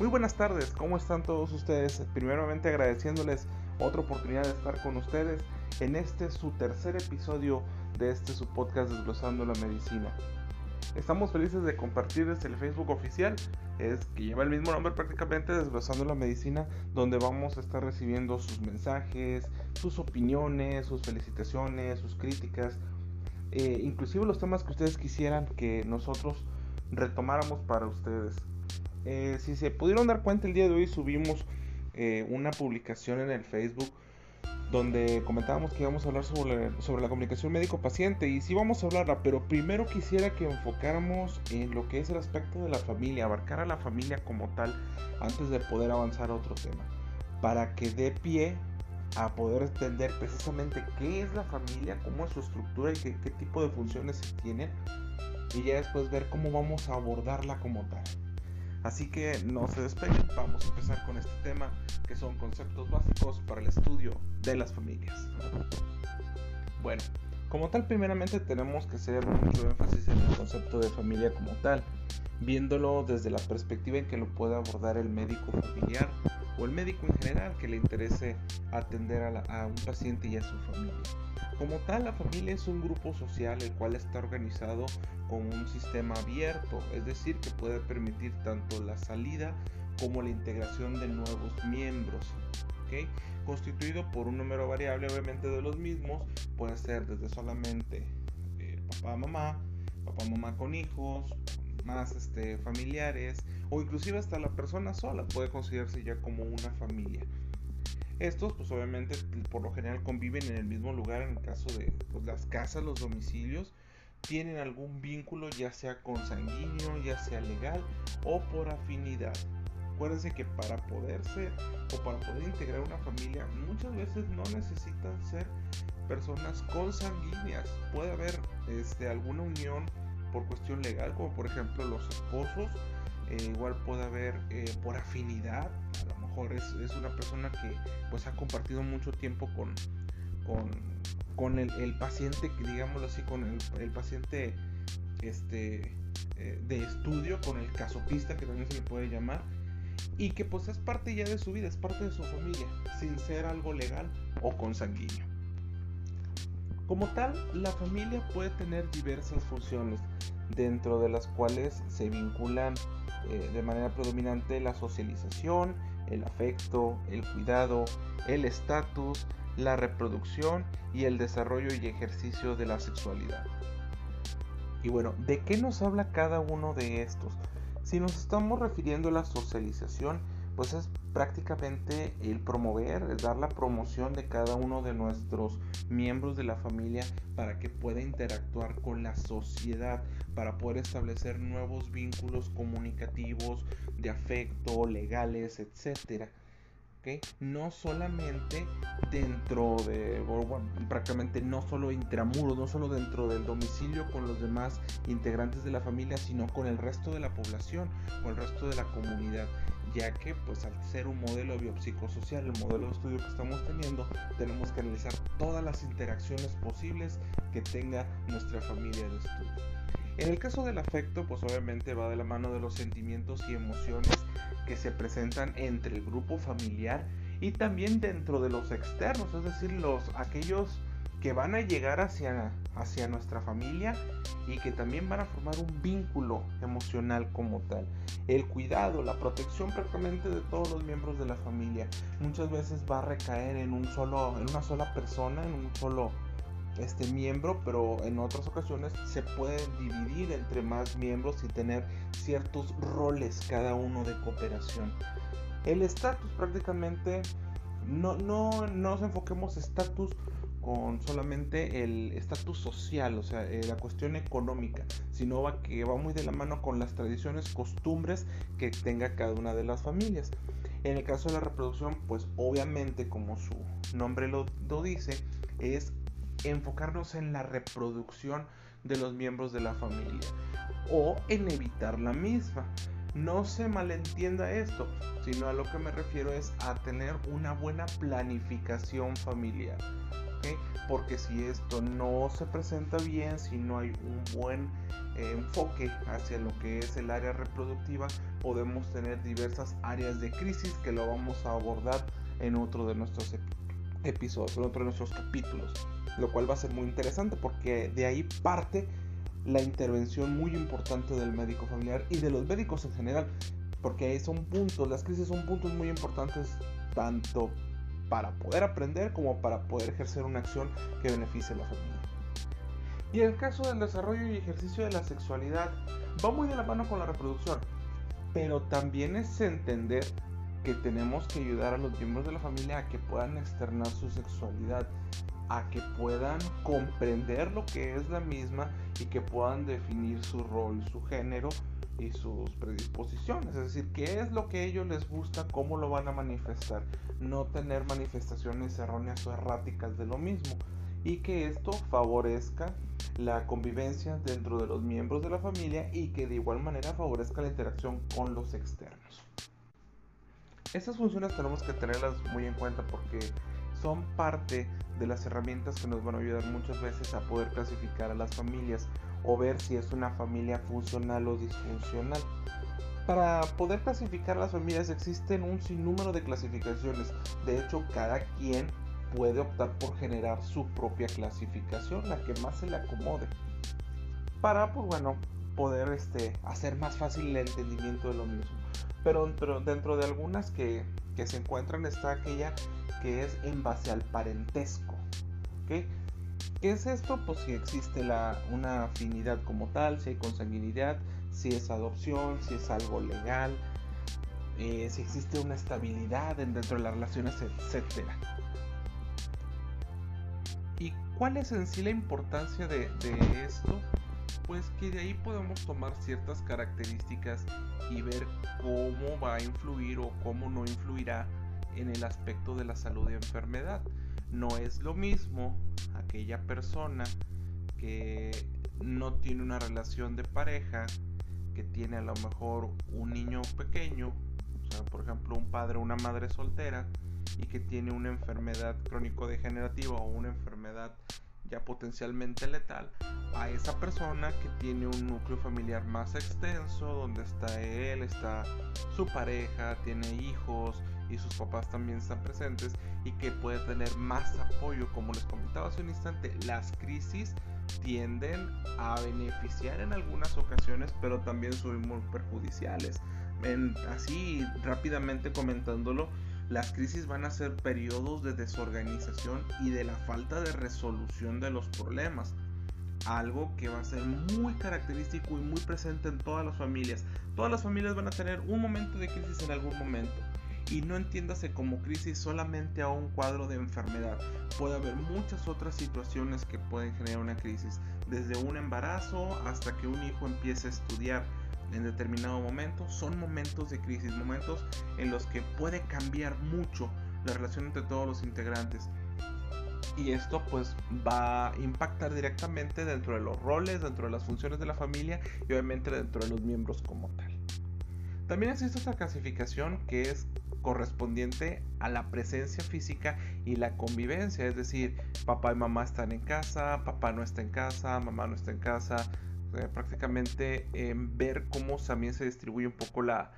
Muy buenas tardes, ¿cómo están todos ustedes? Primeramente agradeciéndoles otra oportunidad de estar con ustedes en este su tercer episodio de este su podcast Desglosando la Medicina. Estamos felices de compartirles el Facebook oficial, es que lleva el mismo nombre prácticamente Desglosando la Medicina, donde vamos a estar recibiendo sus mensajes, sus opiniones, sus felicitaciones, sus críticas, eh, inclusive los temas que ustedes quisieran que nosotros retomáramos para ustedes. Eh, si se pudieron dar cuenta, el día de hoy subimos eh, una publicación en el Facebook donde comentábamos que íbamos a hablar sobre, la comunicación médico-paciente y sí vamos a hablarla, pero primero quisiera que enfocáramos en lo que es el aspecto de la familia, abarcar a la familia como tal antes de poder avanzar a otro tema, para que dé pie a poder entender precisamente qué es la familia, cómo es su estructura y qué, qué tipo de funciones se tienen y ya después ver cómo vamos a abordarla como tal. Así que no se despeguen, vamos a empezar con este tema que son conceptos básicos para el estudio de las familias. Bueno, como tal primeramente tenemos que hacer mucho énfasis en el concepto de familia como tal, viéndolo desde la perspectiva en que lo puede abordar el médico familiar o el médico en general que le interese atender a, a un paciente y a su familia. Como tal, la familia es un grupo social el cual está organizado con un sistema abierto, es decir, que puede permitir tanto la salida como la integración de nuevos miembros. ¿okay? Constituido por un número variable, obviamente, de los mismos, puede ser desde solamente eh, papá, mamá, papá, mamá con hijos, más este, familiares, o inclusive hasta la persona sola puede considerarse ya como una familia. Estos, pues obviamente, por lo general conviven en el mismo lugar en el caso de pues, las casas, los domicilios, tienen algún vínculo ya sea consanguíneo, ya sea legal o por afinidad. Acuérdense que para poder ser o para poder integrar una familia muchas veces no necesitan ser personas consanguíneas. Puede haber este, alguna unión por cuestión legal, como por ejemplo los esposos. Eh, igual puede haber eh, por afinidad, mejor es, es, una persona que pues ha compartido mucho tiempo con, con, con el, el, paciente, digámoslo así, con el, el paciente este, eh, de estudio, con el casopista que también se le puede llamar, y que pues es parte ya de su vida, es parte de su familia, sin ser algo legal o consanguíneo. Como tal, la familia puede tener diversas funciones, dentro de las cuales se vinculan eh, de manera predominante la socialización, el afecto, el cuidado, el estatus, la reproducción y el desarrollo y ejercicio de la sexualidad. Y bueno, ¿de qué nos habla cada uno de estos? Si nos estamos refiriendo a la socialización, pues es prácticamente el promover, es dar la promoción de cada uno de nuestros miembros de la familia para que pueda interactuar con la sociedad, para poder establecer nuevos vínculos comunicativos, de afecto, legales, etcétera. No solamente dentro de, prácticamente no solo intramuros, no solo dentro del domicilio con los demás integrantes de la familia, sino con el resto de la población, con el resto de la comunidad ya que pues al ser un modelo biopsicosocial, el modelo de estudio que estamos teniendo, tenemos que analizar todas las interacciones posibles que tenga nuestra familia de estudio. En el caso del afecto, pues obviamente va de la mano de los sentimientos y emociones que se presentan entre el grupo familiar y también dentro de los externos, es decir, los aquellos que van a llegar hacia, hacia nuestra familia y que también van a formar un vínculo emocional como tal. El cuidado, la protección prácticamente de todos los miembros de la familia muchas veces va a recaer en un solo, en una sola persona, en un solo este miembro, pero en otras ocasiones se puede dividir entre más miembros y tener ciertos roles cada uno de cooperación. El estatus prácticamente no, no, no nos enfoquemos estatus con solamente el estatus social, o sea, eh, la cuestión económica, sino va que va muy de la mano con las tradiciones, costumbres que tenga cada una de las familias. En el caso de la reproducción, pues obviamente como su nombre lo, lo dice, es enfocarnos en la reproducción de los miembros de la familia o en evitar la misma. No se malentienda esto, sino a lo que me refiero es a tener una buena planificación familiar. Porque si esto no se presenta bien, si no hay un buen eh, enfoque hacia lo que es el área reproductiva, podemos tener diversas áreas de crisis que lo vamos a abordar en otro de nuestros episodios, en otro de nuestros capítulos, lo cual va a ser muy interesante porque de ahí parte la intervención muy importante del médico familiar y de los médicos en general, porque son puntos, las crisis son puntos muy importantes tanto para poder aprender como para poder ejercer una acción que beneficie a la familia. Y el caso del desarrollo y ejercicio de la sexualidad, va muy de la mano con la reproducción, pero también es entender que tenemos que ayudar a los miembros de la familia a que puedan externar su sexualidad, a que puedan comprender lo que es la misma y que puedan definir su rol, su género y sus predisposiciones, es decir, qué es lo que a ellos les gusta, cómo lo van a manifestar, no tener manifestaciones erróneas o erráticas de lo mismo. Y que esto favorezca la convivencia dentro de los miembros de la familia y que de igual manera favorezca la interacción con los externos. Estas funciones tenemos que tenerlas muy en cuenta porque son parte de las herramientas que nos van a ayudar muchas veces a poder clasificar a las familias o ver si es una familia funcional o disfuncional. Para poder clasificar a las familias existen un sinnúmero de clasificaciones. De hecho, cada quien puede optar por generar su propia clasificación, la que más se le acomode. Para, pues bueno, poder este, hacer más fácil el entendimiento de lo mismo. Pero dentro, de algunas que, que se encuentran está aquella que es en base al parentesco. ¿Qué es esto? Pues si existe la, una afinidad como tal, si hay consanguinidad, si es adopción, si es algo legal, eh, si existe una estabilidad dentro de las relaciones, etc. ¿Y cuál es en sí la importancia de esto? Pues que de ahí podemos tomar ciertas características y ver cómo va a influir o cómo no influirá en el aspecto de la salud y enfermedad. No es lo mismo aquella persona que no tiene una relación de pareja, que tiene a lo mejor un niño pequeño, o sea, por ejemplo, un padre o una madre soltera, y que tiene una enfermedad crónico-degenerativa o una enfermedad potencialmente letal, a esa persona que tiene un núcleo familiar más extenso, donde está él, está su pareja, tiene hijos, y sus papás también están presentes y que puede tener más apoyo. Como les comentaba hace un instante, las crisis tienden a beneficiar en algunas ocasiones, pero también son muy perjudiciales. así rápidamente comentándolo, las crisis van a ser periodos de desorganización y de la falta de resolución de los problemas. Algo que va a ser muy característico y muy presente en todas las familias. Todas las familias van a tener un momento de crisis en algún momento y no entiéndase como crisis solamente a un cuadro de enfermedad. Puede haber muchas otras situaciones que pueden generar una crisis, desde un embarazo hasta que un hijo empiece a estudiar en determinado momento. Son momentos de crisis, momentos en los que puede cambiar mucho la relación entre todos los integrantes. Y esto pues va a impactar directamente dentro de los roles, dentro de las funciones de la familia y obviamente dentro de los miembros como tal. También existe esta clasificación que es correspondiente a la presencia física y la convivencia, es decir, papá y mamá están en casa, papá no está en casa, mamá no está en casa, prácticamente ver cómo también se distribuye un poco la,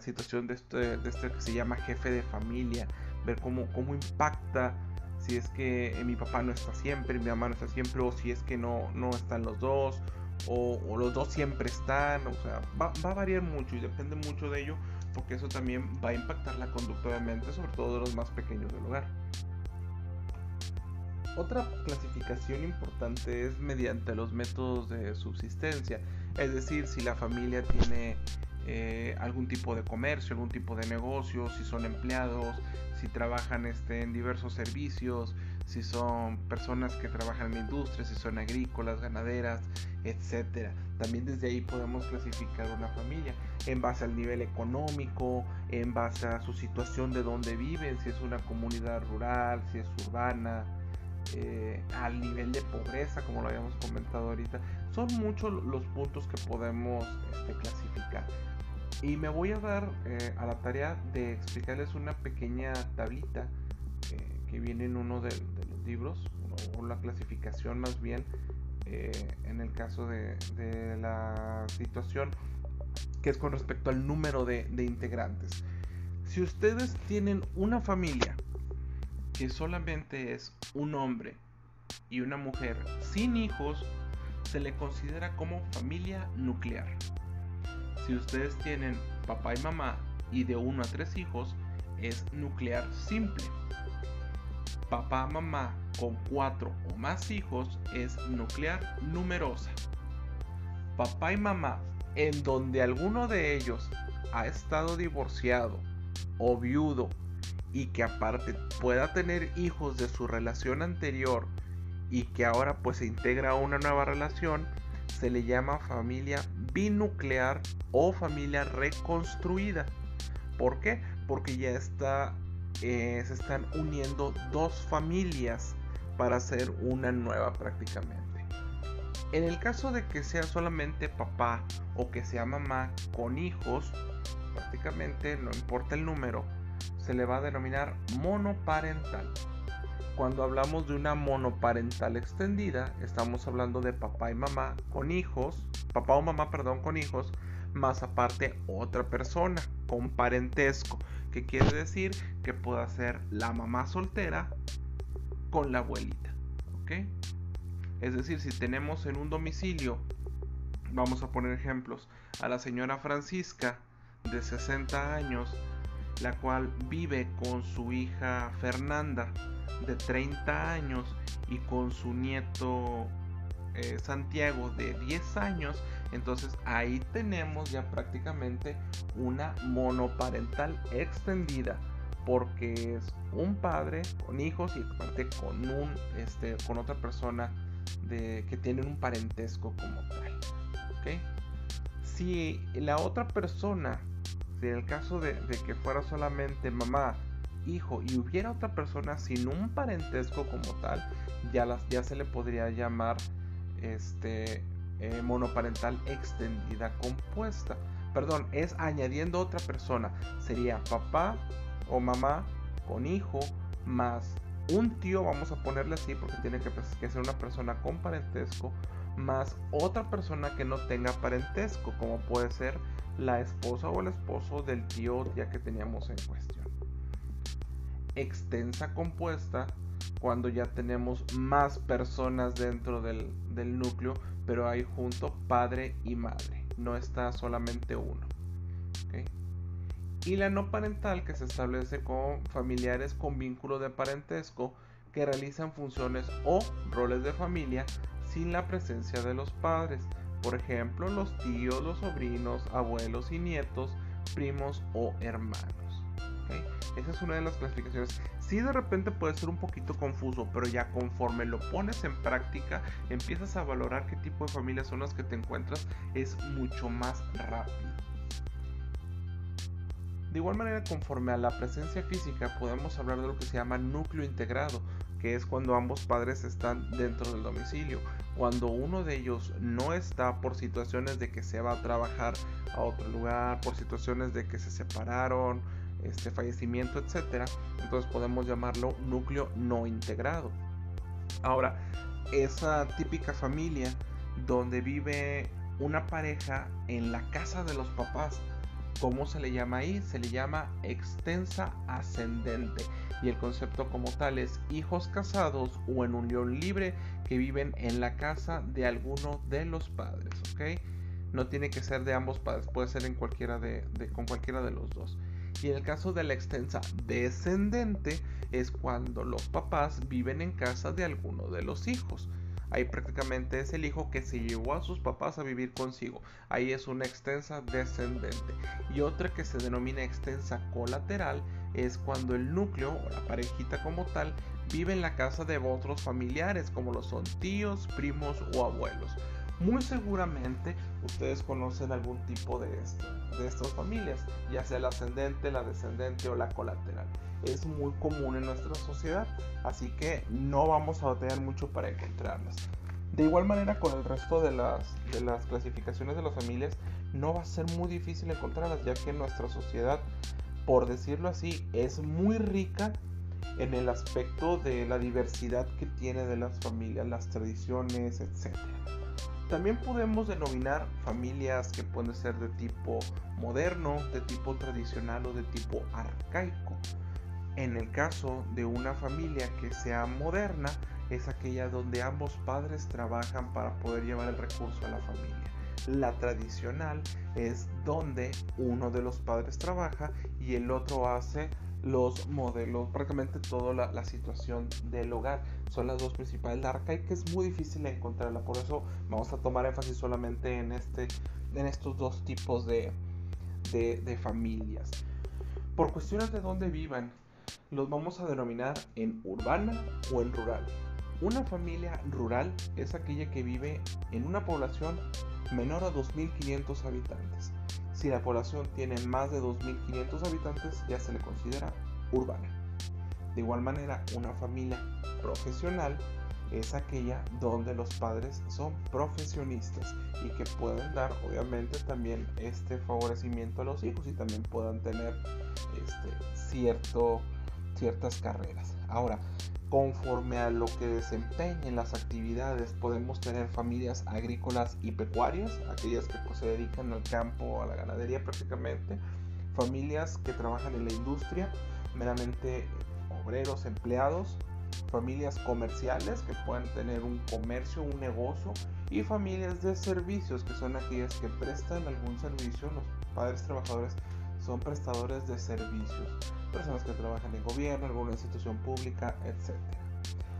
situación de este, de este que se llama jefe de familia, ver cómo, cómo impacta si es que mi papá no está siempre, mi mamá no está siempre, o si es que no, no están los dos, o, los dos siempre están, o sea, va, va, a variar mucho y depende mucho de ello, porque eso también va a impactar la conducta obviamente, sobre todo de los más pequeños del hogar. Otra clasificación importante es mediante los métodos de subsistencia, es decir, si la familia tiene eh, algún tipo de comercio, algún tipo de negocio, si son empleados, si trabajan este, en diversos servicios, si son personas que trabajan en la industria, si son agrícolas, ganaderas, etc. También desde ahí podemos clasificar una familia en base al nivel económico, en base a su situación de dónde viven, si es una comunidad rural, si es urbana, eh, al nivel de pobreza, como lo habíamos comentado ahorita. Son muchos los puntos que podemos este, clasificar. Y me voy a dar eh, a la tarea de explicarles una pequeña tablita que viene en uno de, los libros, o la clasificación más bien eh, en el caso de, la situación que es con respecto al número de, de integrantes. Si ustedes tienen una familia que solamente es un hombre y una mujer sin hijos, se le considera como familia nuclear. Si ustedes tienen papá y mamá y de uno a tres hijos, es nuclear simple. Papá, mamá con cuatro o más hijos es nuclear numerosa. Papá y mamá en donde alguno de ellos ha estado divorciado o viudo y que aparte pueda tener hijos de su relación anterior y que ahora pues se integra a una nueva relación, se le llama familia binuclear o familia reconstruida. ¿Por qué? Porque ya está, eh, se están uniendo dos familias para hacer una nueva prácticamente. En el caso de que sea solamente papá o que sea mamá con hijos, prácticamente no importa el número, se le va a denominar monoparental. Cuando hablamos de una monoparental extendida, estamos hablando de papá y mamá con hijos, papá o mamá, perdón, con hijos, más aparte otra persona con parentesco, que quiere decir que pueda ser la mamá soltera con la abuelita, ¿ok? Es decir, si tenemos en un domicilio, vamos a poner ejemplos, a la señora Francisca de 60 años, la cual vive con su hija Fernanda de 30 años y con su nieto eh, Santiago de 10 años, entonces ahí tenemos ya prácticamente una monoparental extendida porque es un padre con hijos y aparte con un este con otra persona de que tienen un parentesco como tal. Si la otra persona, en el caso de, que fuera solamente mamá, hijo y hubiera otra persona sin un parentesco como tal, ya, las, ya se le podría llamar este eh, monoparental extendida compuesta. Perdón, es añadiendo otra persona. Sería papá o mamá con hijo más un tío, vamos a ponerle así porque tiene que, ser una persona con parentesco, más otra persona que no tenga parentesco, como puede ser la esposa o el esposo del tío ya que teníamos en cuestión. Extensa compuesta cuando ya tenemos más personas dentro del, núcleo, pero hay junto padre y madre, no está solamente uno y la no parental que se establece con familiares con vínculo de parentesco que realizan funciones o roles de familia sin la presencia de los padres, por ejemplo los tíos, los sobrinos, abuelos y nietos, primos o hermanos. Esa es una de las clasificaciones. Si de repente puede ser un poquito confuso, pero ya conforme lo pones en práctica, empiezas a valorar qué tipo de familias son las que te encuentras, es mucho más rápido. De igual manera, conforme a la presencia física, podemos hablar de lo que se llama núcleo integrado, que es cuando ambos padres están dentro del domicilio. Cuando uno de ellos no está por situaciones de que se va a trabajar a otro lugar, por situaciones de que se separaron, este fallecimiento, etcétera, entonces podemos llamarlo núcleo no integrado. Ahora, esa típica familia donde vive una pareja en la casa de los papás ¿Cómo se le llama ahí? Se le llama extensa ascendente y el concepto como tal es hijos casados o en unión libre que viven en la casa de alguno de los padres. No tiene que ser de ambos padres, puede ser en cualquiera de, con cualquiera de los dos. Y en el caso de la extensa descendente es cuando los papás viven en casa de alguno de los hijos. Ahí prácticamente es el hijo que se llevó a sus papás a vivir consigo. Ahí es una extensa descendente. Y otra que se denomina extensa colateral es cuando el núcleo o la parejita como tal vive en la casa de otros familiares como lo son tíos, primos o abuelos. Muy seguramente ustedes conocen algún tipo de, de estas familias, ya sea la ascendente, la descendente o la colateral es muy común en nuestra sociedad, así que no vamos a batallar mucho para encontrarlas. De igual manera con el resto de las, de las clasificaciones de las familias, no va a ser muy difícil encontrarlas, ya que nuestra sociedad, por decirlo así, es muy rica en el aspecto de la diversidad que tiene de las familias, las tradiciones, etc. También podemos denominar familias que pueden ser de tipo moderno, de tipo tradicional o de tipo arcaico. En el caso de una familia que sea moderna, es aquella donde ambos padres trabajan para poder llevar el recurso a la familia. La tradicional es donde uno de los padres trabaja y el otro hace los modelos, prácticamente toda la, situación del hogar. Son las dos principales. La arcaica es muy difícil de encontrarla, por eso vamos a tomar énfasis solamente en, este, en estos dos tipos de, de, familias. Por cuestiones de dónde vivan, los vamos a denominar en urbana o en rural. Una familia rural es aquella que vive en una población menor a 2.500 habitantes. Si la población tiene más de 2.500 habitantes, ya se le considera urbana. De igual manera, una familia profesional es aquella donde los padres son profesionistas y que pueden dar obviamente también este favorecimiento a los hijos y también puedan tener este, cierto, ciertas carreras. Ahora, conforme a lo que desempeñen las actividades, podemos tener familias agrícolas y pecuarias, aquellas que pues, se dedican al campo, a la ganadería prácticamente, familias que trabajan en la industria, meramente obreros, empleados, familias comerciales que pueden tener un comercio, un negocio y familias de servicios que son aquellas que prestan algún servicio, los padres trabajadores son prestadores de servicios, personas que trabajan en gobierno, alguna institución pública, etc.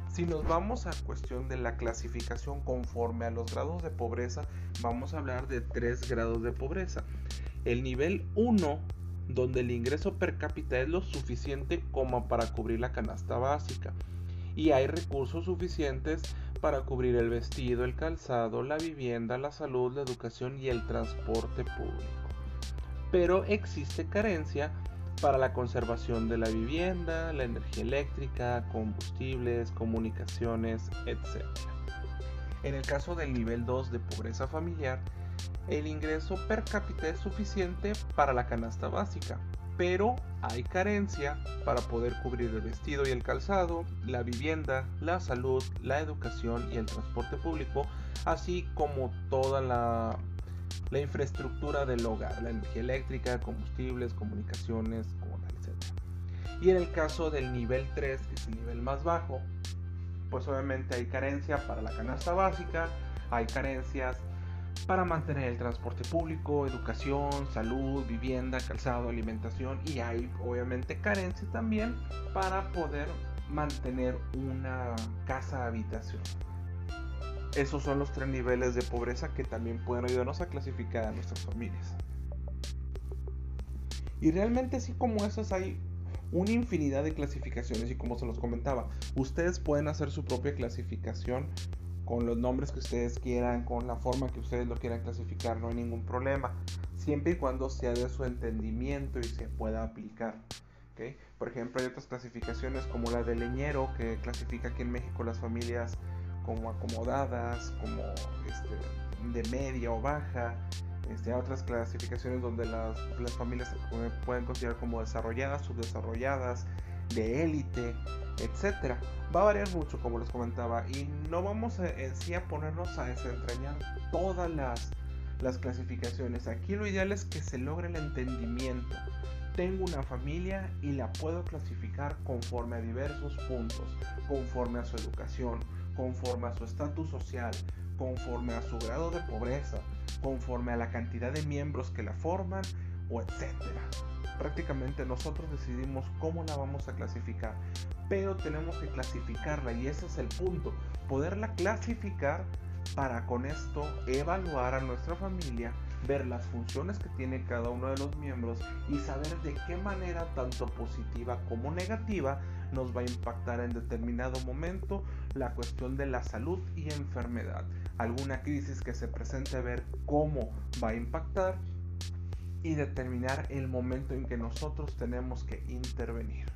Si nos vamos a cuestión de la clasificación conforme a los grados de pobreza, vamos a hablar de tres grados de pobreza. El nivel 1, donde el ingreso per cápita es lo suficiente como para cubrir la canasta básica y hay recursos suficientes para cubrir el vestido, el calzado, la vivienda, la salud, la educación y el transporte público pero existe carencia para la conservación de la vivienda, la energía eléctrica, combustibles, comunicaciones, etc. En el caso del nivel 2 de pobreza familiar, el ingreso per cápita es suficiente para la canasta básica, pero hay carencia para poder cubrir el vestido y el calzado, la vivienda, la salud, la educación y el transporte público, así como toda la la infraestructura del hogar, la energía eléctrica, combustibles, comunicaciones, etc. Y en el caso del nivel 3, que es el nivel más bajo, pues obviamente hay carencia para la canasta básica, hay carencias para mantener el transporte público, educación, salud, vivienda, calzado, alimentación y hay obviamente carencia también para poder mantener una casa habitación. Esos son los tres niveles de pobreza que también pueden ayudarnos a clasificar a nuestras familias. Y realmente así como esas hay una infinidad de clasificaciones y como se los comentaba, ustedes pueden hacer su propia clasificación con los nombres que ustedes quieran, con la forma que ustedes lo quieran clasificar, no hay ningún problema, siempre y cuando sea de su entendimiento y se pueda aplicar. Por ejemplo, hay otras clasificaciones como la de leñero que clasifica aquí en México las familias como acomodadas, como este, de media o baja, este, otras clasificaciones donde las, familias se pueden considerar como desarrolladas, subdesarrolladas, de élite, etc. Va a variar mucho, como les comentaba, y no vamos en sí a ponernos a desentrañar todas las, las clasificaciones. Aquí lo ideal es que se logre el entendimiento. Tengo una familia y la puedo clasificar conforme a diversos puntos, conforme a su educación, conforme a su estatus social, conforme a su grado de pobreza, conforme a la cantidad de miembros que la forman o etcétera. Prácticamente nosotros decidimos cómo la vamos a clasificar, pero tenemos que clasificarla y ese es el punto, poderla clasificar para con esto evaluar a nuestra familia, ver las funciones que tiene cada uno de los miembros y saber de qué manera tanto positiva como negativa nos va a impactar en determinado momento la cuestión de la salud y enfermedad. Alguna crisis que se presente, ver cómo va a impactar y determinar el momento en que nosotros tenemos que intervenir.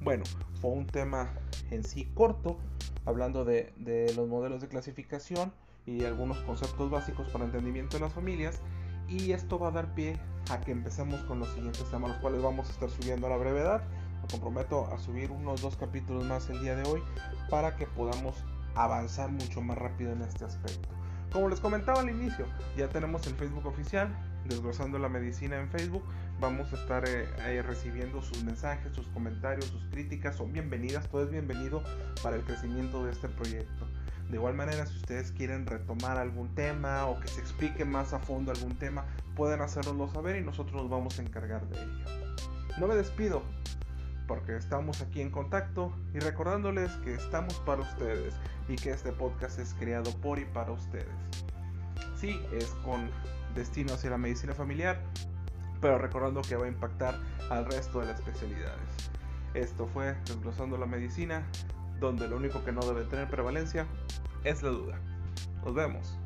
Bueno, fue un tema en sí corto, hablando de, de los modelos de clasificación y algunos conceptos básicos para entendimiento de las familias. Y esto va a dar pie a que empecemos con los siguientes temas, los cuales vamos a estar subiendo a la brevedad comprometo a subir unos dos capítulos más el día de hoy para que podamos avanzar mucho más rápido en este aspecto. Como les comentaba al inicio, ya tenemos el Facebook oficial, Desglosando la Medicina en Facebook. Vamos a estar eh, recibiendo sus mensajes, sus comentarios, sus críticas. Son bienvenidas, todo es bienvenido para el crecimiento de este proyecto. De igual manera, si ustedes quieren retomar algún tema o que se explique más a fondo algún tema, pueden hacernoslo saber y nosotros nos vamos a encargar de ello. No me despido, porque estamos aquí en contacto y recordándoles que estamos para ustedes y que este podcast es creado por y para ustedes. Sí, es con destino hacia la medicina familiar, pero recordando que va a impactar al resto de las especialidades. Esto fue Desglosando la Medicina, donde lo único que no debe tener prevalencia es la duda. Nos vemos.